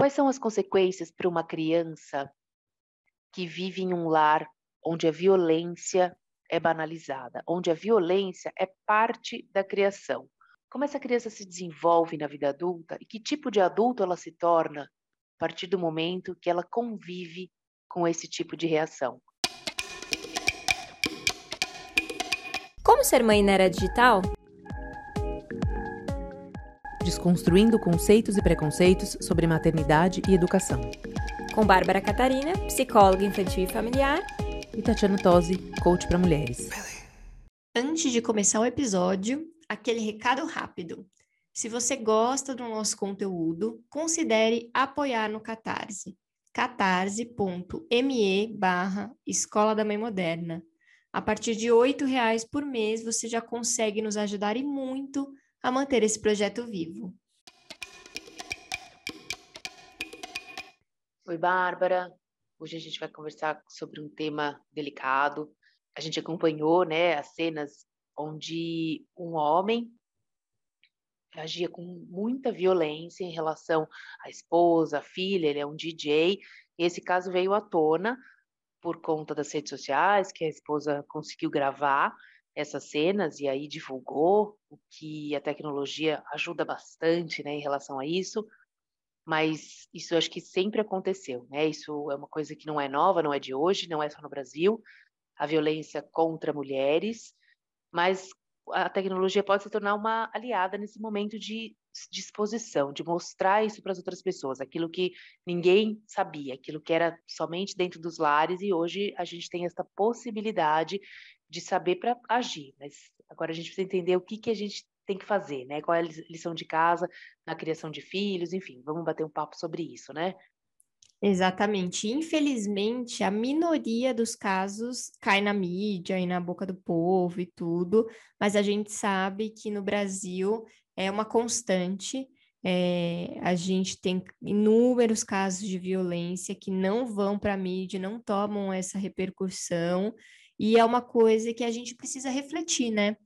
Quais são as consequências para uma criança que vive em um lar onde a violência é banalizada, onde a violência é parte da criação? Como essa criança se desenvolve na vida adulta e que tipo de adulto ela se torna a partir do momento que ela convive com esse tipo de reação? Como ser mãe na era digital? Desconstruindo conceitos e preconceitos sobre maternidade e educação. Com Bárbara Catarina, psicóloga infantil e familiar. E Tatiana Tosi, coach para mulheres. Antes de começar o episódio, aquele recado rápido. Se você gosta do nosso conteúdo, considere apoiar no Catarse. catarse.me barra Escola da Mãe Moderna. A partir de R$ reais por mês, você já consegue nos ajudar e muito a manter esse projeto vivo. Oi, Bárbara. Hoje a gente vai conversar sobre um tema delicado. A gente acompanhou, né, as cenas onde um homem agia com muita violência em relação à esposa, à filha, ele é um DJ. Esse caso veio à tona por conta das redes sociais, que a esposa conseguiu gravar essas cenas e aí divulgou, o que a tecnologia ajuda bastante, né, em relação a isso. Mas isso acho que sempre aconteceu, né? Isso é uma coisa que não é nova, não é de hoje, não é só no Brasil. A violência contra mulheres, mas a tecnologia pode se tornar uma aliada nesse momento de disposição, de mostrar isso para as outras pessoas, aquilo que ninguém sabia, aquilo que era somente dentro dos lares, e hoje a gente tem essa possibilidade de saber para agir, mas agora a gente precisa entender o que, que a gente tem que fazer, né? Qual é a lição de casa na criação de filhos, enfim, vamos bater um papo sobre isso, né? Exatamente. Infelizmente, a minoria dos casos cai na mídia e na boca do povo e tudo, mas a gente sabe que no Brasil é uma constante. É, a gente tem inúmeros casos de violência que não vão para a mídia, não tomam essa repercussão, e é uma coisa que a gente precisa refletir, né?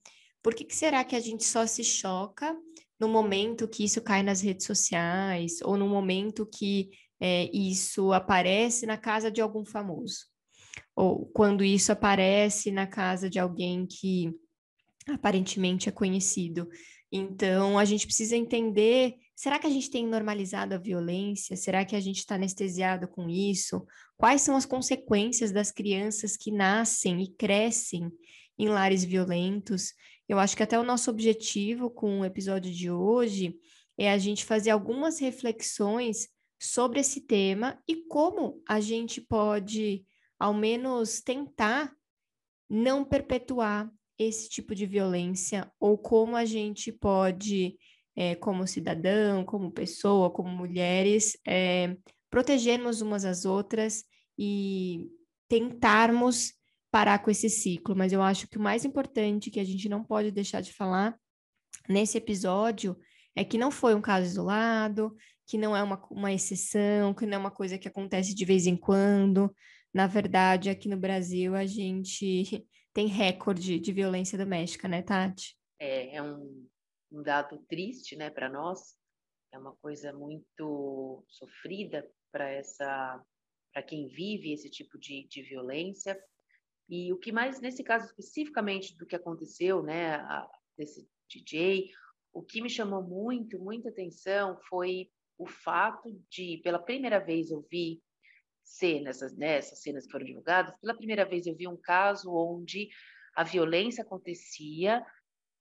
Por que, que será que a gente só se choca no momento que isso cai nas redes sociais, ou no momento que é, isso aparece na casa de algum famoso? Ou quando isso aparece na casa de alguém que aparentemente é conhecido. Então, a gente precisa entender: será que a gente tem normalizado a violência? Será que a gente está anestesiado com isso? Quais são as consequências das crianças que nascem e crescem em lares violentos? Eu acho que até o nosso objetivo com o episódio de hoje é a gente fazer algumas reflexões sobre esse tema e como a gente pode, ao menos, tentar não perpetuar esse tipo de violência ou como a gente pode, é, como cidadão, como pessoa, como mulheres, é, protegermos umas às outras e tentarmos parar com esse ciclo. Mas eu acho que o mais importante que a gente não pode deixar de falar nesse episódio é que não foi um caso isolado, que não é uma, uma exceção, que não é uma coisa que acontece de vez em quando. Na verdade, aqui no Brasil, a gente tem recorde de violência doméstica, né, Tati? É, é um, um dado triste, né, para nós. É uma coisa muito sofrida para essa, para quem vive esse tipo de, de violência. E o que mais, nesse caso especificamente do que aconteceu, né, a, desse DJ, o que me chamou muito, muita atenção foi o fato de, pela primeira vez, eu vi cenas, né, essas cenas que foram divulgadas, pela primeira vez eu vi um caso onde a violência acontecia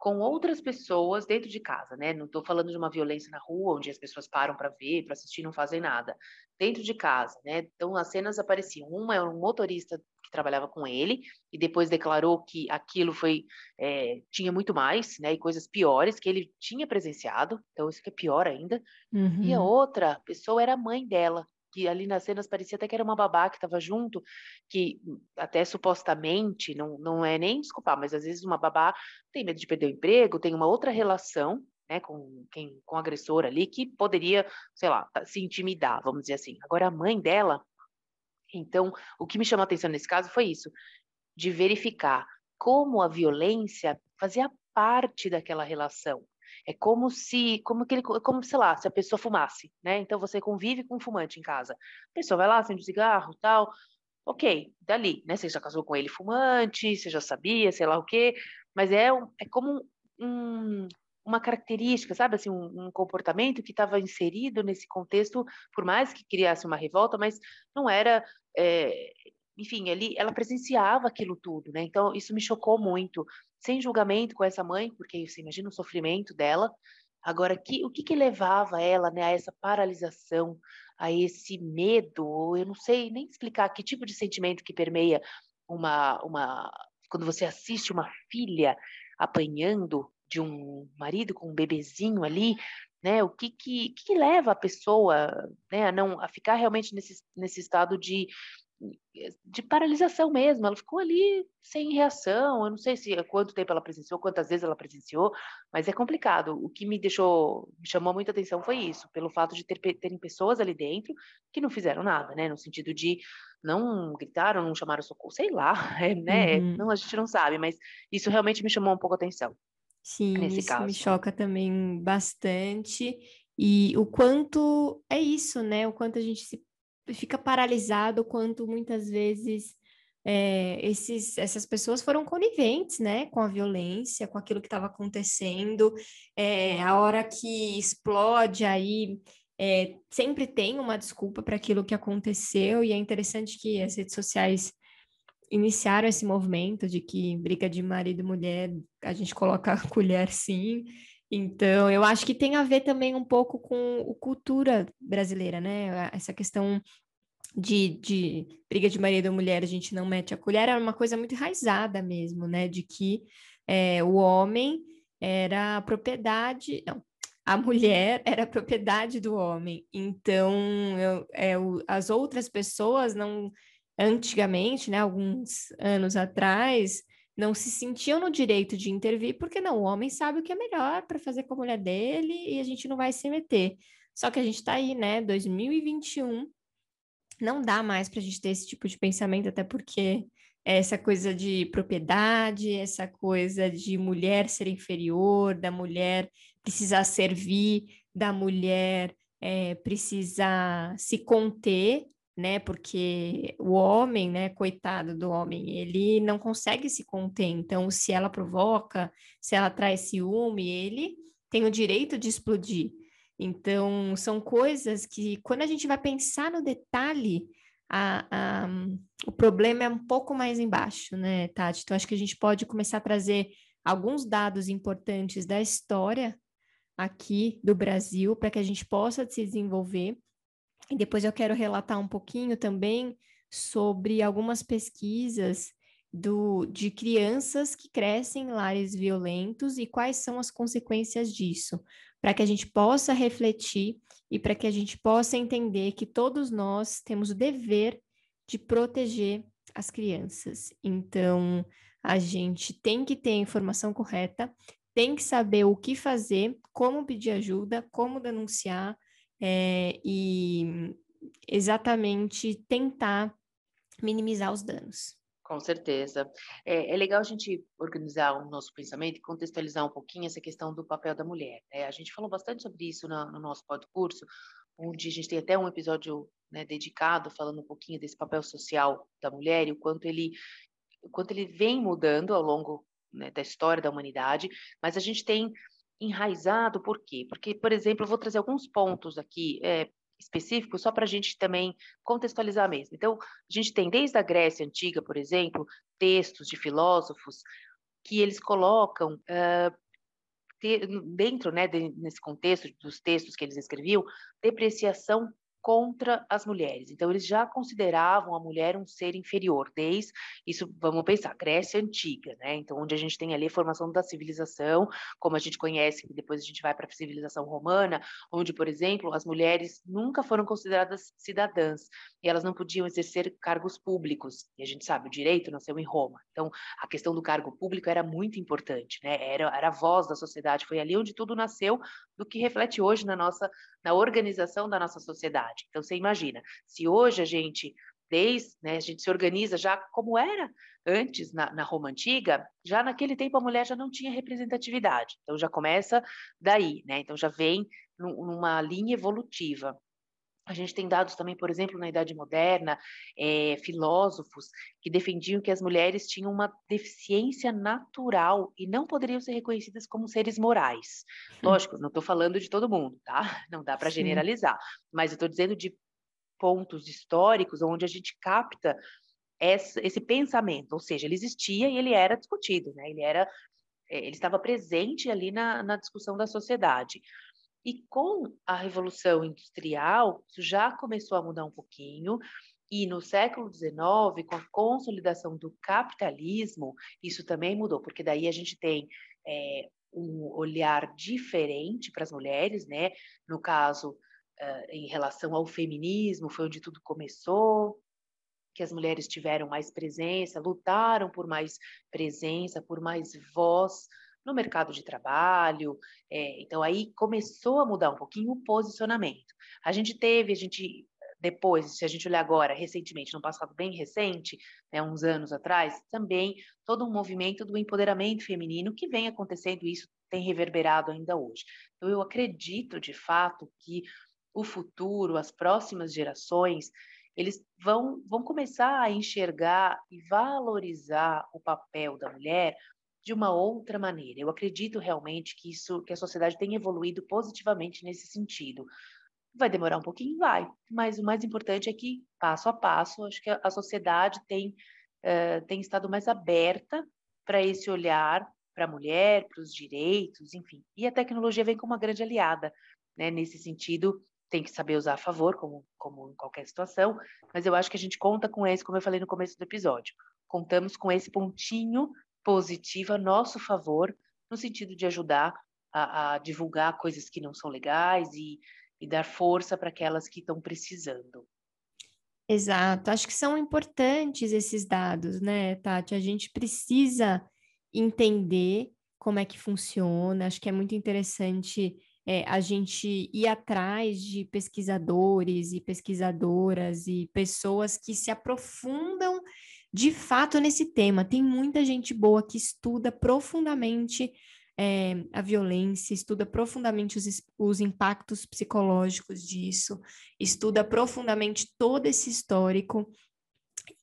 com outras pessoas dentro de casa, né? Não estou falando de uma violência na rua, onde as pessoas param para ver, para assistir, não fazem nada. Dentro de casa, né? Então as cenas apareciam. Uma é um motorista que trabalhava com ele e depois declarou que aquilo foi é, tinha muito mais, né? E coisas piores que ele tinha presenciado. Então isso que é pior ainda. Uhum. E a uhum. outra pessoa era a mãe dela que ali nas cenas parecia até que era uma babá que estava junto, que até supostamente, não, não é nem desculpar, mas às vezes uma babá tem medo de perder o emprego, tem uma outra relação né, com quem com o agressor ali que poderia, sei lá, se intimidar, vamos dizer assim. Agora a mãe dela, então, o que me chamou a atenção nesse caso foi isso, de verificar como a violência fazia parte daquela relação. É como se, como que ele, como sei lá, se a pessoa fumasse, né? Então você convive com um fumante em casa. A pessoa vai lá, acende um cigarro, tal. Ok, dali, né? Você já casou com ele fumante, você já sabia, sei lá o quê. Mas é, é como um, uma característica, sabe, assim, um, um comportamento que estava inserido nesse contexto, por mais que criasse uma revolta, mas não era, é, enfim, ali ela presenciava aquilo tudo, né? Então isso me chocou muito, sem julgamento com essa mãe, porque você imagina o sofrimento dela. Agora, que, o que, que levava ela né, a essa paralisação, a esse medo? Eu não sei nem explicar que tipo de sentimento que permeia uma, uma quando você assiste uma filha apanhando de um marido com um bebezinho ali, né? O que que, que leva a pessoa, né, a não a ficar realmente nesse, nesse estado de de paralisação mesmo. Ela ficou ali sem reação. Eu não sei se quanto tempo ela presenciou, quantas vezes ela presenciou, mas é complicado. O que me deixou, me chamou muita atenção foi isso, pelo fato de ter, terem pessoas ali dentro que não fizeram nada, né? No sentido de não gritaram, não chamaram socorro, sei lá, é, né? Uhum. Não, a gente não sabe, mas isso realmente me chamou um pouco a atenção. Sim, nesse isso caso. me choca também bastante. E o quanto é isso, né? O quanto a gente se fica paralisado, quanto muitas vezes é, esses, essas pessoas foram coniventes, né, com a violência, com aquilo que estava acontecendo. É, a hora que explode aí, é, sempre tem uma desculpa para aquilo que aconteceu, e é interessante que as redes sociais iniciaram esse movimento de que briga de marido e mulher, a gente coloca a colher sim. Então, eu acho que tem a ver também um pouco com a cultura brasileira, né? Essa questão de, de briga de marido e mulher, a gente não mete a colher, era uma coisa muito enraizada mesmo, né? De que é, o homem era a propriedade, não, a mulher era a propriedade do homem. Então, eu, é, as outras pessoas não antigamente, né, alguns anos atrás, não se sentiam no direito de intervir, porque não, o homem sabe o que é melhor para fazer com a mulher dele e a gente não vai se meter. Só que a gente está aí, né, 2021, não dá mais para a gente ter esse tipo de pensamento, até porque essa coisa de propriedade, essa coisa de mulher ser inferior, da mulher precisar servir, da mulher é, precisar se conter, né? Porque o homem, né, coitado do homem, ele não consegue se conter. Então, se ela provoca, se ela traz ciúme, ele tem o direito de explodir. Então, são coisas que, quando a gente vai pensar no detalhe, a, a, o problema é um pouco mais embaixo, né, Tati? Então, acho que a gente pode começar a trazer alguns dados importantes da história aqui do Brasil para que a gente possa se desenvolver e depois eu quero relatar um pouquinho também sobre algumas pesquisas do, de crianças que crescem em lares violentos e quais são as consequências disso, para que a gente possa refletir e para que a gente possa entender que todos nós temos o dever de proteger as crianças. Então, a gente tem que ter a informação correta, tem que saber o que fazer, como pedir ajuda, como denunciar, é, e exatamente tentar minimizar os danos. Com certeza. É, é, legal a gente organizar o nosso pensamento e contextualizar um pouquinho essa questão do papel da mulher. Né? A gente falou bastante sobre isso no, no nosso podcast, onde a gente tem até um episódio né, dedicado falando um pouquinho desse papel social da mulher e o quanto ele, o quanto ele vem mudando ao longo né, da história da humanidade, mas a gente tem enraizado, por quê? Porque, por exemplo, eu vou trazer alguns pontos aqui é, específicos só para a gente também contextualizar mesmo. Então, a gente tem desde a Grécia Antiga, por exemplo, textos de filósofos que eles colocam uh, dentro, né, de, nesse contexto dos textos que eles escreviam, depreciação contra as mulheres. Então, eles já consideravam a mulher um ser inferior, desde isso, vamos pensar, Grécia Antiga, né? Então, onde a gente tem ali a formação da civilização, como a gente conhece, que depois a gente vai para a civilização romana, onde, por exemplo, as mulheres nunca foram consideradas cidadãs e elas não podiam exercer cargos públicos. E a gente sabe, o direito nasceu em Roma. Então, a questão do cargo público era muito importante, né? Era, era a voz da sociedade, foi ali onde tudo nasceu, do que reflete hoje na nossa, na organização da nossa sociedade. Então, você imagina, se hoje a gente desde, né, a gente se organiza já como era antes na, na, Roma antiga, já naquele tempo a mulher já não tinha representatividade. Então já começa daí, né? Então já vem numa linha evolutiva. A gente tem dados também, por exemplo, na Idade Moderna, é, filósofos que defendiam que as mulheres tinham uma deficiência natural e não poderiam ser reconhecidas como seres morais. Lógico, não estou falando de todo mundo, tá? Não dá para generalizar, mas eu estou dizendo de pontos históricos onde a gente capta esse, esse, pensamento, ou seja, ele existia e ele era discutido, né? Ele era, é, ele estava presente ali na, na discussão da sociedade. E com a Revolução Industrial, isso já começou a mudar um pouquinho, e no século XIX, com a consolidação do capitalismo, isso também mudou, porque daí a gente tem é, um olhar diferente para as mulheres, né? No caso, uh, em relação ao feminismo, foi onde tudo começou, que as mulheres tiveram mais presença, lutaram por mais presença, por mais voz no mercado de trabalho. É, então aí começou a mudar um pouquinho o posicionamento. A gente teve, a gente depois, se a gente olhar agora, recentemente, no passado bem recente, né, uns anos atrás, também todo um movimento do empoderamento feminino que vem acontecendo, isso tem reverberado ainda hoje. Então, eu acredito, de fato, que o futuro, as próximas gerações, eles vão, vão começar a enxergar e valorizar o papel da mulher de uma outra maneira. Eu acredito realmente que isso, que a sociedade tem evoluído positivamente nesse sentido. Vai demorar um pouquinho, vai, mas o mais importante é que passo a passo, acho que a, sociedade tem uh, tem estado mais aberta para esse olhar para a mulher, para os direitos, enfim. E a tecnologia vem como uma grande aliada, né? Nesse sentido, tem que saber usar a favor, como, como em qualquer situação, mas eu acho que a gente conta com esse, como eu falei no começo do episódio, contamos com esse pontinho positiva a nosso favor, no sentido de ajudar a, a divulgar coisas que não são legais e, e dar força para aquelas que estão precisando. Exato, acho que são importantes esses dados, né, Tati? A gente precisa entender como é que funciona, acho que é muito interessante é, a gente ir atrás de pesquisadores e pesquisadoras e pessoas que se aprofundam de fato nesse tema. Tem muita gente boa que estuda profundamente é, a violência, estuda profundamente os, os impactos psicológicos disso, estuda profundamente todo esse histórico.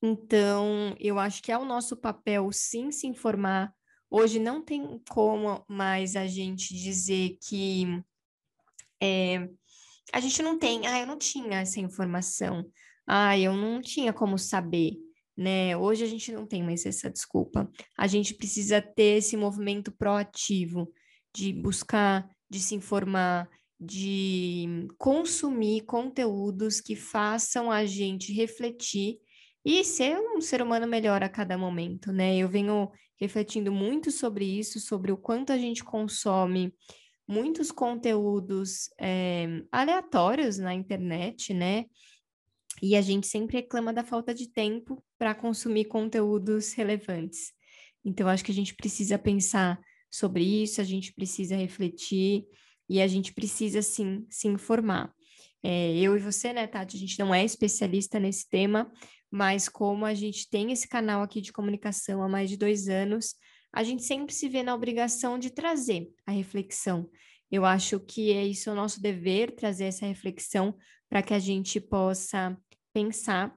Então, eu acho que é o nosso papel, sim, se informar. Hoje não tem como mais a gente dizer que é, a gente não tem, ah, eu não tinha essa informação, ah, eu não tinha como saber né? Hoje a gente não tem mais essa desculpa. A gente precisa ter esse movimento proativo de buscar, de se informar, de consumir conteúdos que façam a gente refletir e ser um ser humano melhor a cada momento, né? Eu venho refletindo muito sobre isso, sobre o quanto a gente consome muitos conteúdos é, aleatórios na internet, né? E a gente sempre reclama da falta de tempo para consumir conteúdos relevantes. Então, acho que a gente precisa pensar sobre isso, a gente precisa refletir e a gente precisa, sim, se informar. É, eu e você, né, Tati, a gente não é especialista nesse tema, mas como a gente tem esse canal aqui de comunicação há mais de dois anos, a gente sempre se vê na obrigação de trazer a reflexão. Eu acho que é isso o nosso dever, trazer essa reflexão para que a gente possa pensar.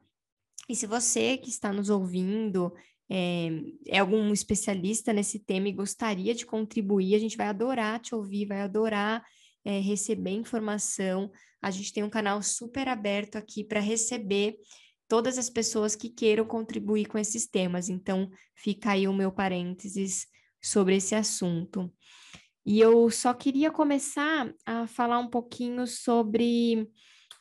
E se você que está nos ouvindo é, é, algum especialista nesse tema e gostaria de contribuir, a gente vai adorar te ouvir, vai adorar é, receber informação. A gente tem um canal super aberto aqui para receber todas as pessoas que queiram contribuir com esses temas. Então, fica aí o meu parênteses sobre esse assunto. E eu só queria começar a falar um pouquinho sobre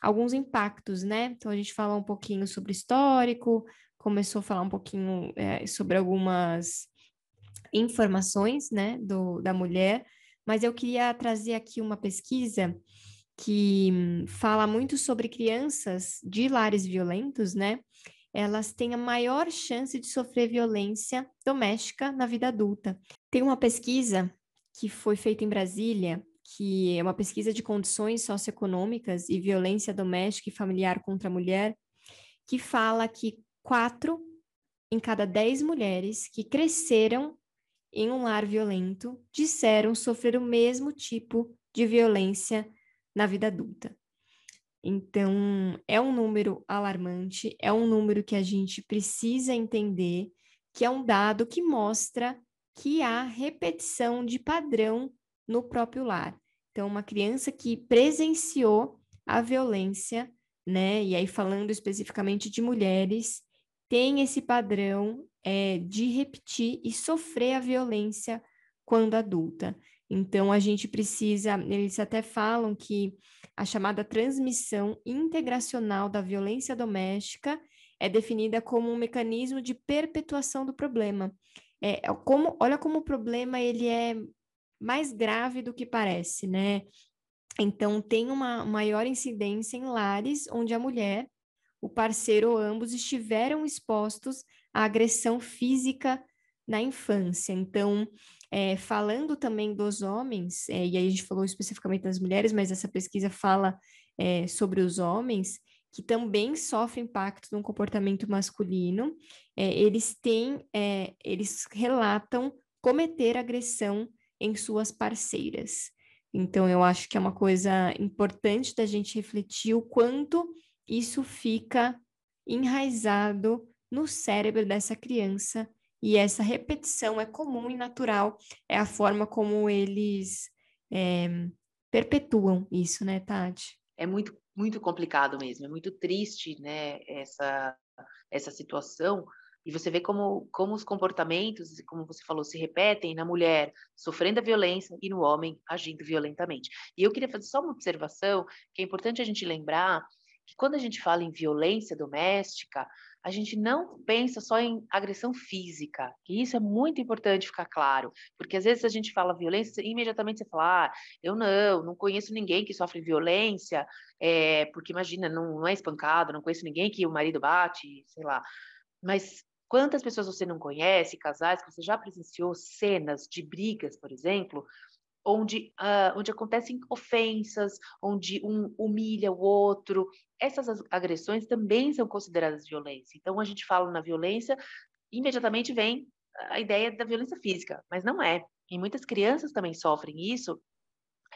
alguns impactos, né? Então a gente fala um pouquinho sobre histórico, começou a falar um pouquinho é, sobre algumas informações, né, do, da mulher, mas eu queria trazer aqui uma pesquisa que fala muito sobre crianças de lares violentos, né? Elas têm a maior chance de sofrer violência doméstica na vida adulta. Tem uma pesquisa que foi feita em Brasília que é uma pesquisa de condições socioeconômicas e violência doméstica e familiar contra a mulher, que fala que quatro em cada dez mulheres que cresceram em um lar violento disseram sofrer o mesmo tipo de violência na vida adulta. Então, é um número alarmante, é um número que a gente precisa entender, que é um dado que mostra que há repetição de padrão no próprio lar. Então, uma criança que presenciou a violência, né? E aí, falando especificamente de mulheres, tem esse padrão é, de repetir e sofrer a violência quando adulta. Então, a gente precisa, eles até falam que a chamada transmissão integracional da violência doméstica é definida como um mecanismo de perpetuação do problema. É, é como, olha como o problema ele é mais grave do que parece, né? Então, tem uma maior incidência em lares onde a mulher, o parceiro ou ambos estiveram expostos à agressão física na infância. Então, é, falando também dos homens, é, e aí a gente falou especificamente das mulheres, mas essa pesquisa fala é, sobre os homens, que também sofrem impacto no comportamento masculino, é, eles têm, é, eles relatam cometer agressão em suas parceiras. Então, eu acho que é uma coisa importante da gente refletir o quanto isso fica enraizado no cérebro dessa criança e essa repetição é comum e natural, é a forma como eles é, perpetuam isso, né, Tati? É muito, muito complicado mesmo, é muito triste, né, essa, essa situação, e você vê como, como os comportamentos, como você falou, se repetem na mulher sofrendo a violência e no homem agindo violentamente. E eu queria fazer só uma observação, que é importante a gente lembrar que quando a gente fala em violência doméstica, a gente não pensa só em agressão física, e isso é muito importante ficar claro, porque às vezes a gente fala violência, imediatamente você fala, ah, eu não, não conheço ninguém que sofre violência, é, porque imagina, não, não é espancado, não conheço ninguém que o marido bate, sei lá. Mas quantas pessoas você não conhece, casais, que você já presenciou cenas de brigas, por exemplo, onde, uh, onde acontecem ofensas, onde um humilha o outro. Essas agressões também são consideradas violência. Então, a gente fala na violência, imediatamente vem a ideia da violência física, mas não é. E muitas crianças também sofrem isso,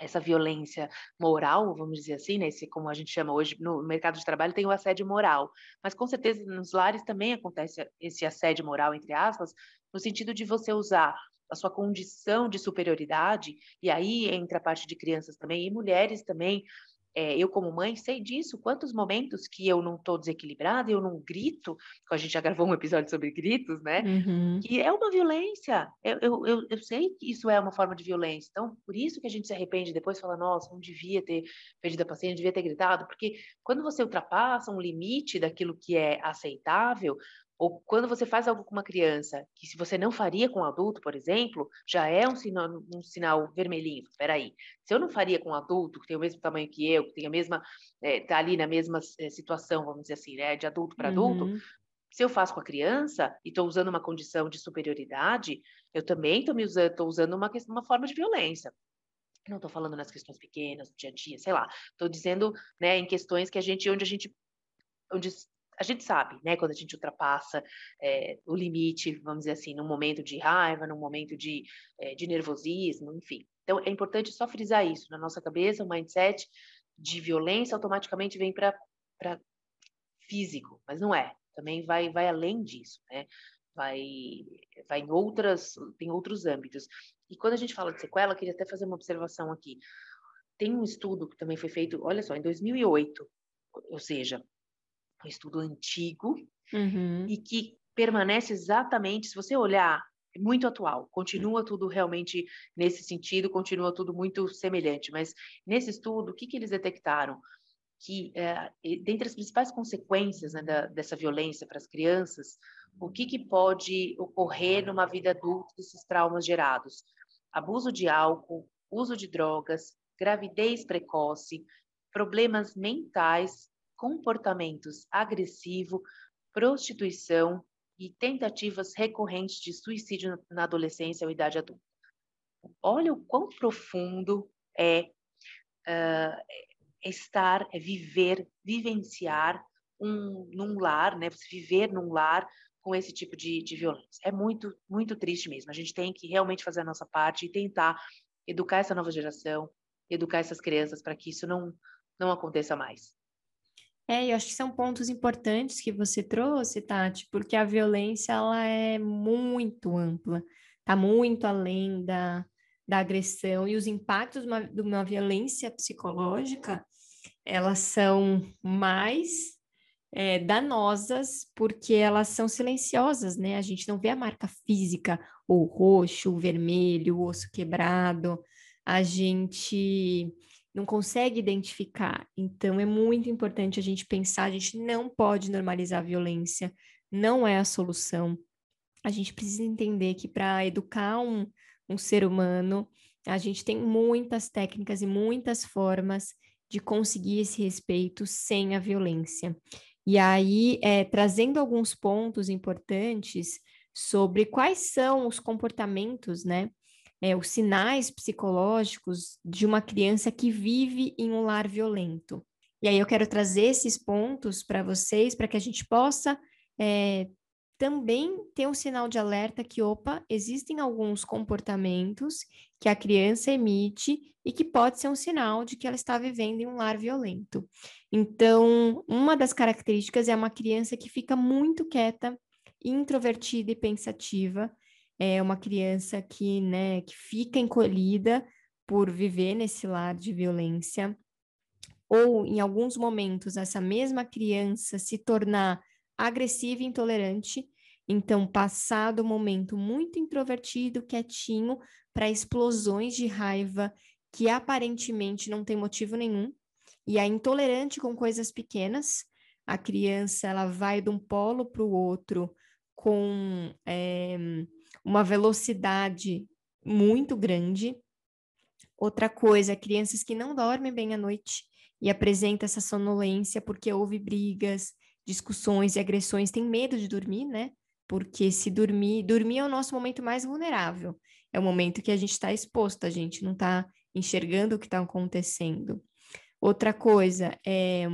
essa violência moral, vamos dizer assim, né? Como a gente chama hoje no mercado de trabalho, tem o assédio moral. Mas com certeza nos lares também acontece esse assédio moral, entre aspas, no sentido de você usar a sua condição de superioridade, e aí entra a parte de crianças também, e mulheres também. É, eu, como mãe, sei disso. Quantos momentos que eu não estou desequilibrada, eu não grito, a gente já gravou um episódio sobre gritos, né? Uhum. Que é uma violência. Eu, eu, eu, eu, sei que isso é uma forma de violência. Então, por isso que a gente se arrepende depois fala, nossa, não devia ter perdido a paciência, devia ter gritado, porque quando você ultrapassa um limite daquilo que é aceitável, ou quando você faz algo com uma criança, que se você não faria com um adulto, por exemplo, já é um sinal, um sinal vermelhinho. Espera aí, se eu não faria com um adulto que tem o mesmo tamanho que eu, que tem a mesma, é, tá ali na mesma é, situação, vamos dizer assim, né, de adulto para adulto, uhum. se eu faço com a criança e estou usando uma condição de superioridade, eu também estou usando, usando uma, uma forma de violência. Não estou falando nas questões pequenas, do dia a dia, sei lá. Estou dizendo, né, em questões que a gente, onde a gente, onde a gente sabe, né, quando a gente ultrapassa é, o limite, vamos dizer assim, num momento de raiva, num momento de, é, de nervosismo, enfim. Então, é importante só frisar isso na nossa cabeça, o mindset de violência automaticamente vem para físico, mas não é. Também vai, vai além disso, né? Vai, vai em outras, tem outros âmbitos. E quando a gente fala de sequela, eu queria até fazer uma observação aqui. Tem um estudo que também foi feito, olha só, em 2008, ou seja, um estudo antigo uhum. e que permanece exatamente, se você olhar, é muito atual, continua tudo realmente nesse sentido, continua tudo muito semelhante, mas nesse estudo, o que, que eles detectaram? Que, é, dentre as principais consequências né, da, dessa violência para as crianças, o que, que pode ocorrer numa vida adulta desses traumas gerados? Abuso de álcool, uso de drogas, gravidez precoce, problemas mentais comportamentos agressivo, prostituição e tentativas recorrentes de suicídio na adolescência ou idade adulta. Olha o quão profundo é uh, estar, é viver, vivenciar um, num lar, né? Viver num lar com esse tipo de, de violência. É muito, muito triste mesmo. A gente tem que realmente fazer a nossa parte e tentar educar essa nova geração, educar essas crianças para que isso não, não aconteça mais. É, eu acho que são pontos importantes que você trouxe, Tati, porque a violência ela é muito ampla, está muito além da, da agressão. E os impactos de uma, de uma violência psicológica, elas são mais é, danosas porque elas são silenciosas, né? A gente não vê a marca física, o roxo, o vermelho, o osso quebrado, a gente não consegue identificar. Então, é muito importante a gente pensar, a gente não pode normalizar a violência, não é a solução. A gente precisa entender que para educar um, um ser humano, a gente tem muitas técnicas e muitas formas de conseguir esse respeito sem a violência. E aí, é, trazendo alguns pontos importantes sobre quais são os comportamentos, né, é, os sinais psicológicos de uma criança que vive em um lar violento. E aí eu quero trazer esses pontos para vocês, para que a gente possa é, também ter um sinal de alerta que, opa, existem alguns comportamentos que a criança emite e que pode ser um sinal de que ela está vivendo em um lar violento. Então, uma das características é uma criança que fica muito quieta, introvertida e pensativa, é uma criança que, né, que fica encolhida por viver nesse lar de violência, ou em alguns momentos essa mesma criança se tornar agressiva e intolerante, então passar do momento muito introvertido, quietinho, para explosões de raiva que aparentemente não tem motivo nenhum, e é intolerante com coisas pequenas, a criança ela vai de um polo para o outro com é, uma velocidade muito grande. Outra coisa, crianças que não dormem bem à noite e apresentam essa sonolência porque houve brigas, discussões e agressões, têm medo de dormir, né? Porque se dormir, dormir é o nosso momento mais vulnerável. É o momento que a gente está exposto, a gente não está enxergando o que está acontecendo. Outra coisa é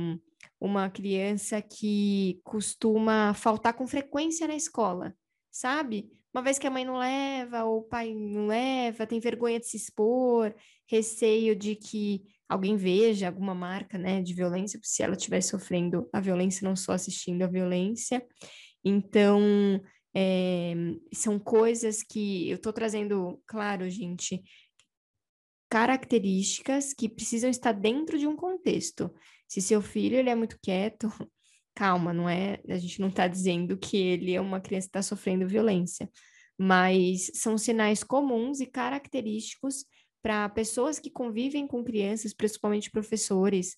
uma criança que costuma faltar com frequência na escola, sabe? Uma vez que a mãe não leva, ou o pai não leva, tem vergonha de se expor, receio de que alguém veja alguma marca, né, de violência, se ela estiver sofrendo a violência, não só assistindo a violência. Então, é, são coisas que eu estou trazendo, claro, gente, características que precisam estar dentro de um contexto. Se seu filho ele é muito quieto, calma, não é? A gente não está dizendo que ele é uma criança que está sofrendo violência, mas são sinais comuns e característicos para pessoas que convivem com crianças, principalmente professores,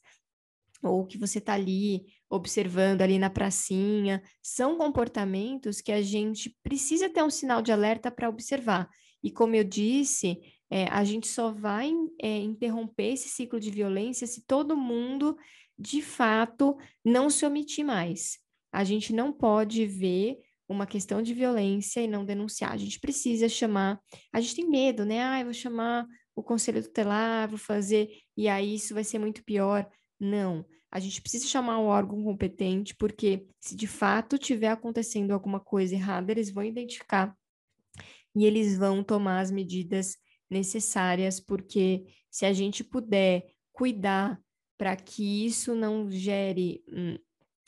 ou que você está ali observando ali na pracinha, são comportamentos que a gente precisa ter um sinal de alerta para observar. E como eu disse, é, a gente só vai é, interromper esse ciclo de violência se todo mundo de fato, não se omitir mais. A gente não pode ver uma questão de violência e não denunciar. A gente precisa chamar. A gente tem medo, né? Ah, eu vou chamar o conselho tutelar, vou fazer, e aí isso vai ser muito pior. Não. A gente precisa chamar o órgão competente, porque se de fato tiver acontecendo alguma coisa errada, eles vão identificar e eles vão tomar as medidas necessárias, porque se a gente puder cuidar para que isso não gere hum,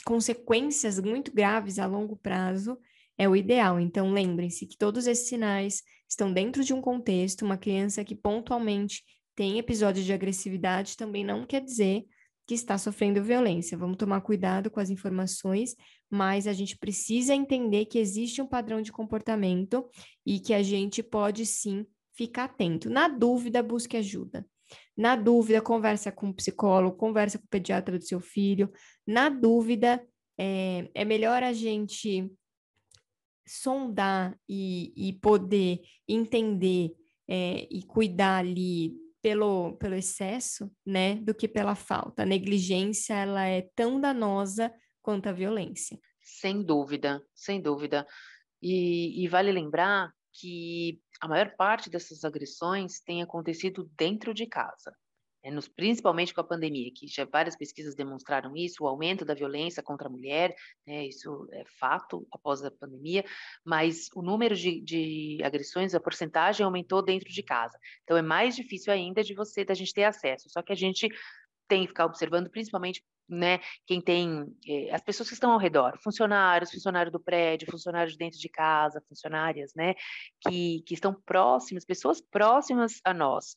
consequências muito graves a longo prazo, é o ideal. Então, lembrem-se que todos esses sinais estão dentro de um contexto. Uma criança que pontualmente tem episódios de agressividade também não quer dizer que está sofrendo violência. Vamos tomar cuidado com as informações, mas a gente precisa entender que existe um padrão de comportamento e que a gente pode sim ficar atento. Na dúvida, busque ajuda. Na dúvida, conversa com o psicólogo, conversa com o pediatra do seu filho. Na dúvida, é, é melhor a gente sondar e, e poder entender é, e cuidar ali pelo, pelo excesso, né, do que pela falta. A negligência, ela é tão danosa quanto a violência. Sem dúvida, sem dúvida. E, e vale lembrar que a maior parte dessas agressões tem acontecido dentro de casa. é, nos, principalmente com a pandemia, que já várias pesquisas demonstraram isso, o aumento da violência contra a mulher, né, isso é fato após a pandemia, mas o número de, de, agressões, a porcentagem aumentou dentro de casa. Então é mais difícil ainda de você, da gente ter acesso. Só que a gente tem que ficar observando, principalmente né, quem tem eh, as pessoas que estão ao redor, funcionários, funcionário do prédio, funcionários dentro de casa, funcionárias, né, que, que estão próximas, pessoas próximas a nós,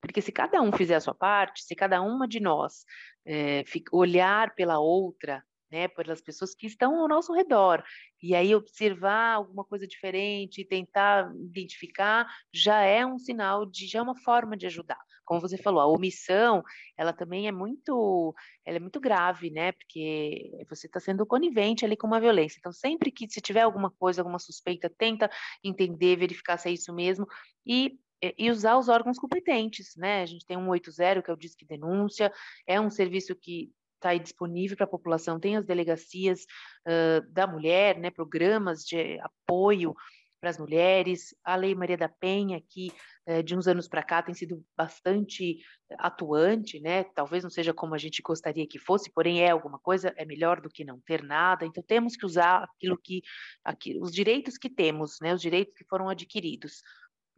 porque se cada um fizer a sua parte, se cada uma de nós é, olhar pela outra, né, pelas pessoas que estão ao nosso redor, e aí observar alguma coisa diferente, tentar identificar, já é um sinal de, já é uma forma de ajudar. Como você falou, a omissão, ela também é muito, ela é muito grave, né, porque você está sendo conivente ali com uma violência. Então, sempre que se tiver alguma coisa, alguma suspeita, tenta entender, verificar se é isso mesmo, e e usar os órgãos competentes, né? A gente tem um 80, que é o Disque Denúncia, é um serviço que está disponível para a população, tem as delegacias uh, da mulher, né? Programas de apoio para as mulheres, a Lei Maria da Penha, que uh, de uns anos para cá tem sido bastante atuante, né? Talvez não seja como a gente gostaria que fosse, porém é alguma coisa, é melhor do que não ter nada. Então temos que usar aquilo que, aqui, os direitos que temos, né? Os direitos que foram adquiridos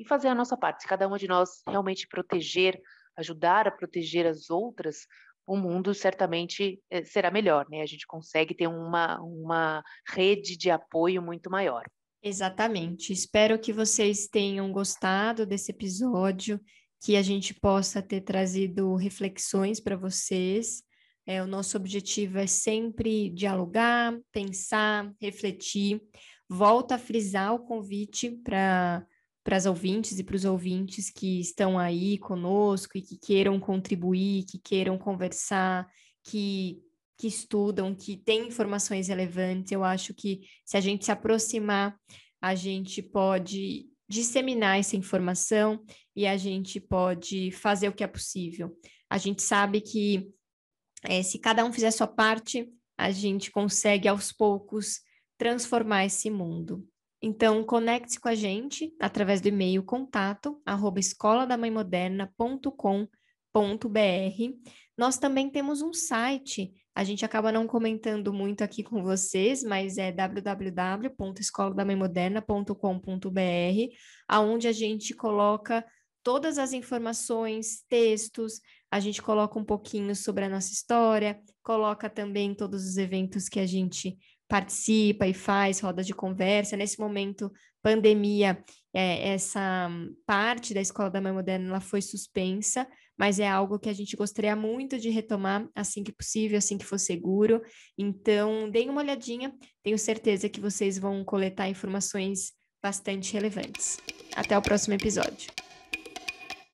e fazer a nossa parte. Se cada uma de nós realmente proteger, ajudar a proteger as outras, o mundo certamente eh, será melhor, né? A gente consegue ter uma, uma rede de apoio muito maior. Exatamente. Espero que vocês tenham gostado desse episódio, que a gente possa ter trazido reflexões para vocês. É, o nosso objetivo é sempre dialogar, pensar, refletir. Volto a frisar o convite para para as ouvintes e para os ouvintes que estão aí conosco e que queiram contribuir, que queiram conversar, que, que estudam, que têm informações relevantes. Eu acho que se a gente se aproximar, a gente pode disseminar essa informação e a gente pode fazer o que é possível. A gente sabe que é, se cada um fizer sua parte, a gente consegue aos poucos transformar esse mundo. Então, conecte-se com a gente através do e-mail contato arroba escoladamãemoderna.com.br. Nós também temos um site, a gente acaba não comentando muito aqui com vocês, mas é www.escoladamãemoderna.com.br, aonde a gente coloca todas as informações, textos, a gente coloca um pouquinho sobre a nossa história, coloca também todos os eventos que a gente participa e faz rodas de conversa. Nesse momento, pandemia, é, essa parte da Escola da Mãe Moderna ela foi suspensa, mas é algo que a gente gostaria muito de retomar assim que possível, assim que for seguro. Então, deem uma olhadinha, tenho certeza que vocês vão coletar informações bastante relevantes. Até o próximo episódio.